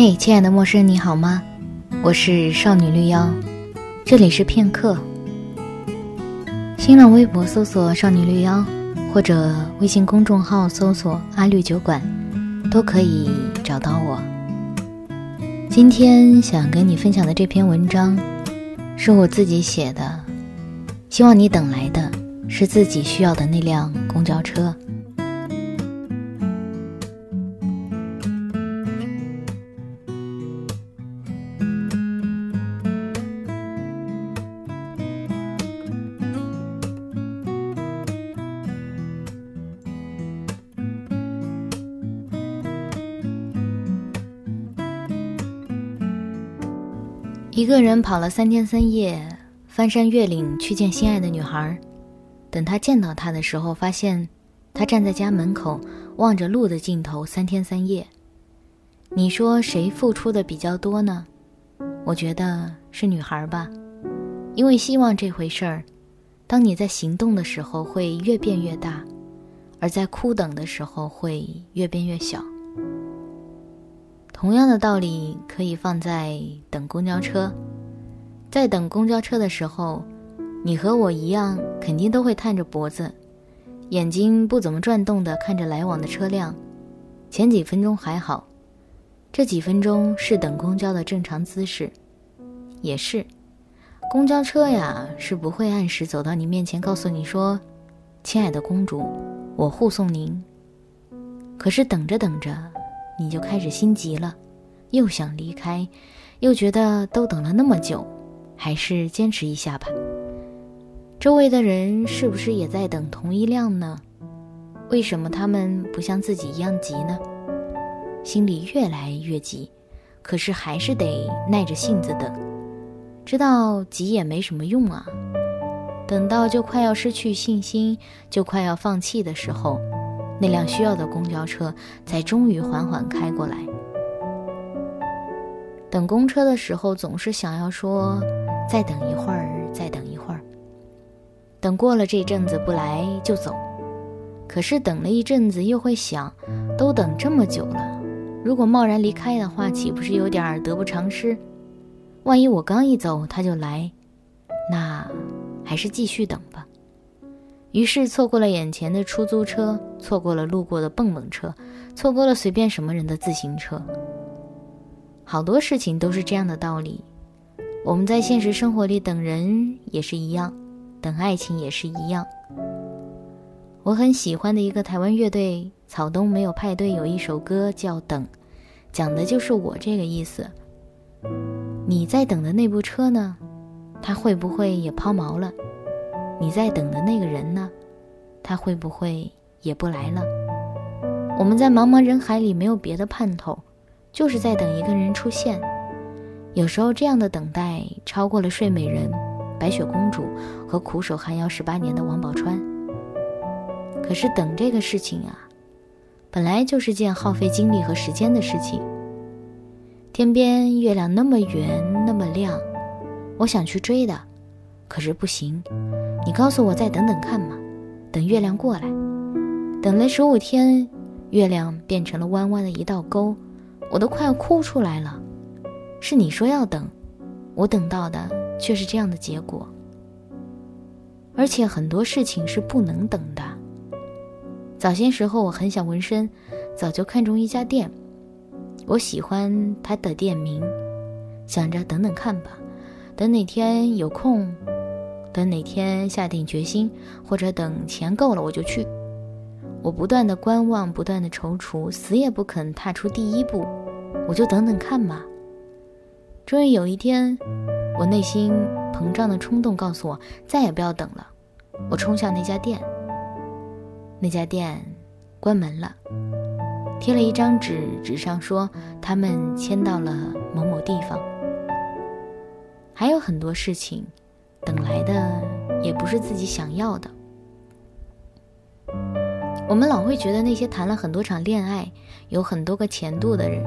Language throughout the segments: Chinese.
嘿，亲爱的陌生人，你好吗？我是少女绿妖，这里是片刻。新浪微博搜索“少女绿妖”，或者微信公众号搜索“阿绿酒馆”，都可以找到我。今天想跟你分享的这篇文章，是我自己写的，希望你等来的是自己需要的那辆公交车。一个人跑了三天三夜，翻山越岭去见心爱的女孩。等他见到她的时候，发现她站在家门口，望着路的尽头，三天三夜。你说谁付出的比较多呢？我觉得是女孩吧，因为希望这回事儿，当你在行动的时候会越变越大，而在哭等的时候会越变越小。同样的道理可以放在等公交车，在等公交车的时候，你和我一样，肯定都会探着脖子，眼睛不怎么转动的看着来往的车辆。前几分钟还好，这几分钟是等公交的正常姿势。也是，公交车呀是不会按时走到你面前告诉你说：“亲爱的公主，我护送您。”可是等着等着。你就开始心急了，又想离开，又觉得都等了那么久，还是坚持一下吧。周围的人是不是也在等同一辆呢？为什么他们不像自己一样急呢？心里越来越急，可是还是得耐着性子等，知道急也没什么用啊。等到就快要失去信心，就快要放弃的时候。那辆需要的公交车才终于缓缓开过来。等公车的时候，总是想要说“再等一会儿，再等一会儿”。等过了这阵子不来就走，可是等了一阵子又会想，都等这么久了，如果贸然离开的话，岂不是有点得不偿失？万一我刚一走他就来，那还是继续等。于是错过了眼前的出租车，错过了路过的蹦蹦车，错过了随便什么人的自行车。好多事情都是这样的道理。我们在现实生活里等人也是一样，等爱情也是一样。我很喜欢的一个台湾乐队草东没有派对有一首歌叫《等》，讲的就是我这个意思。你在等的那部车呢？它会不会也抛锚了？你在等的那个人呢？他会不会也不来了？我们在茫茫人海里没有别的盼头，就是在等一个人出现。有时候这样的等待超过了睡美人、白雪公主和苦守寒窑十八年的王宝钏。可是等这个事情啊，本来就是件耗费精力和时间的事情。天边月亮那么圆那么亮，我想去追的，可是不行。你告诉我再等等看嘛，等月亮过来。等了十五天，月亮变成了弯弯的一道沟，我都快要哭出来了。是你说要等，我等到的却是这样的结果。而且很多事情是不能等的。早些时候我很想纹身，早就看中一家店，我喜欢它的店名，想着等等看吧，等哪天有空。等哪天下定决心，或者等钱够了，我就去。我不断的观望，不断的踌躇，死也不肯踏出第一步。我就等等看嘛。终于有一天，我内心膨胀的冲动告诉我，再也不要等了。我冲向那家店。那家店关门了，贴了一张纸，纸上说他们迁到了某某地方。还有很多事情。等来的也不是自己想要的。我们老会觉得那些谈了很多场恋爱、有很多个前度的人，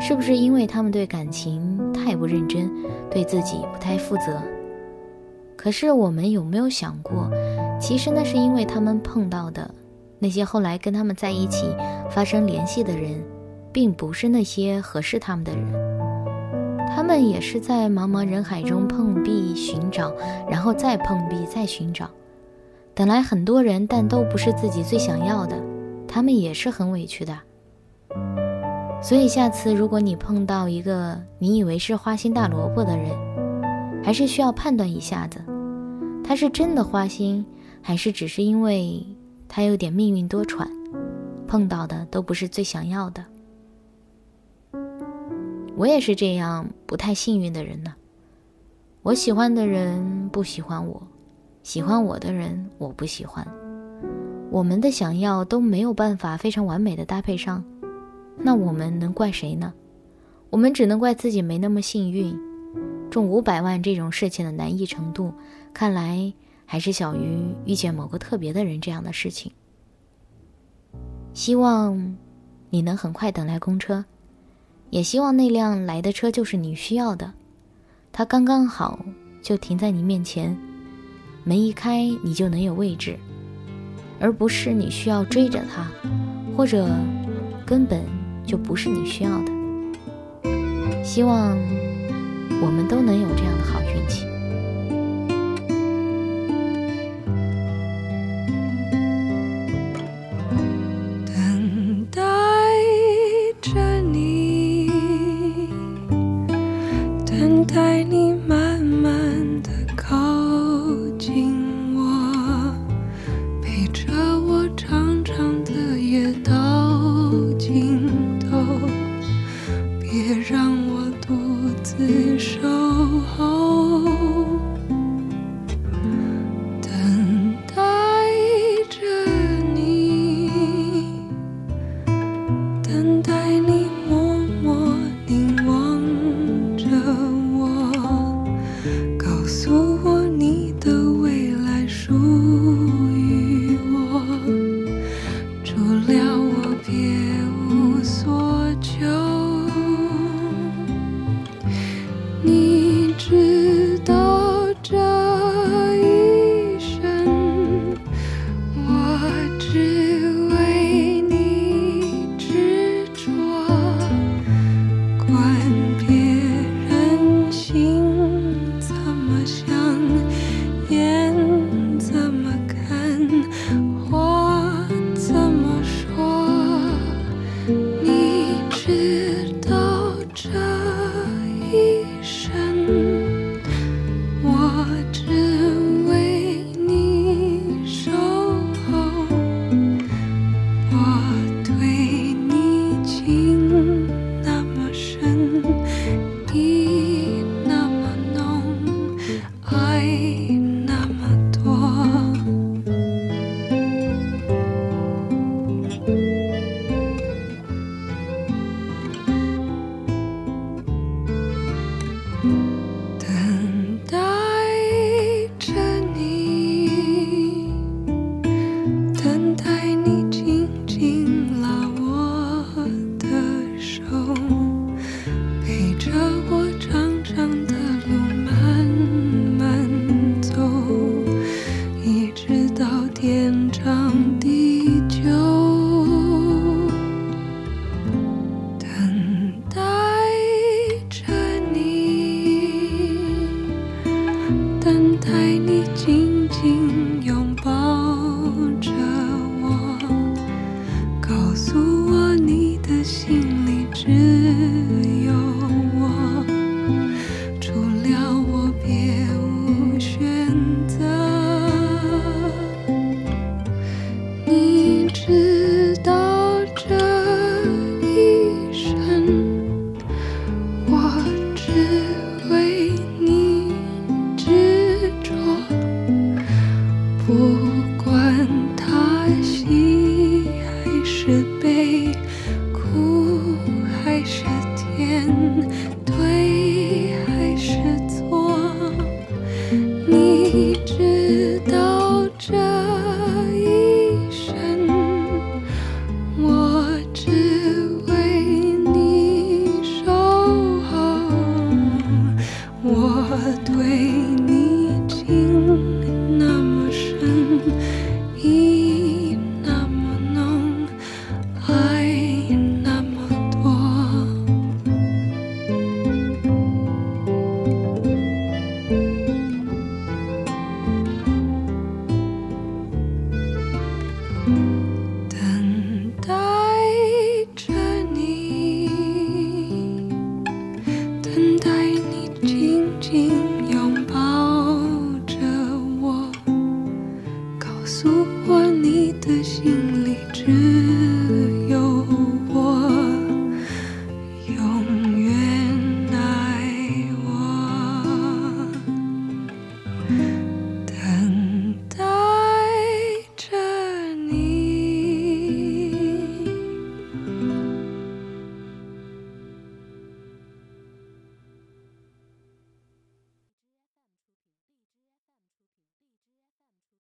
是不是因为他们对感情太不认真，对自己不太负责？可是我们有没有想过，其实那是因为他们碰到的那些后来跟他们在一起发生联系的人，并不是那些合适他们的人，他们也是在茫茫人海中碰壁寻找，然后再碰壁再寻找，等来很多人，但都不是自己最想要的，他们也是很委屈的。所以下次如果你碰到一个你以为是花心大萝卜的人，还是需要判断一下子，他是真的花心，还是只是因为他有点命运多舛，碰到的都不是最想要的。我也是这样不太幸运的人呢。我喜欢的人不喜欢我，喜欢我的人我不喜欢，我们的想要都没有办法非常完美的搭配上，那我们能怪谁呢？我们只能怪自己没那么幸运。中五百万这种事情的难易程度，看来还是小于遇见某个特别的人这样的事情。希望你能很快等来公车。也希望那辆来的车就是你需要的，它刚刚好就停在你面前，门一开你就能有位置，而不是你需要追着它，或者根本就不是你需要的。希望我们都能有这样的好运别让我独自受等待你紧紧拥抱着我告诉我你的心。多。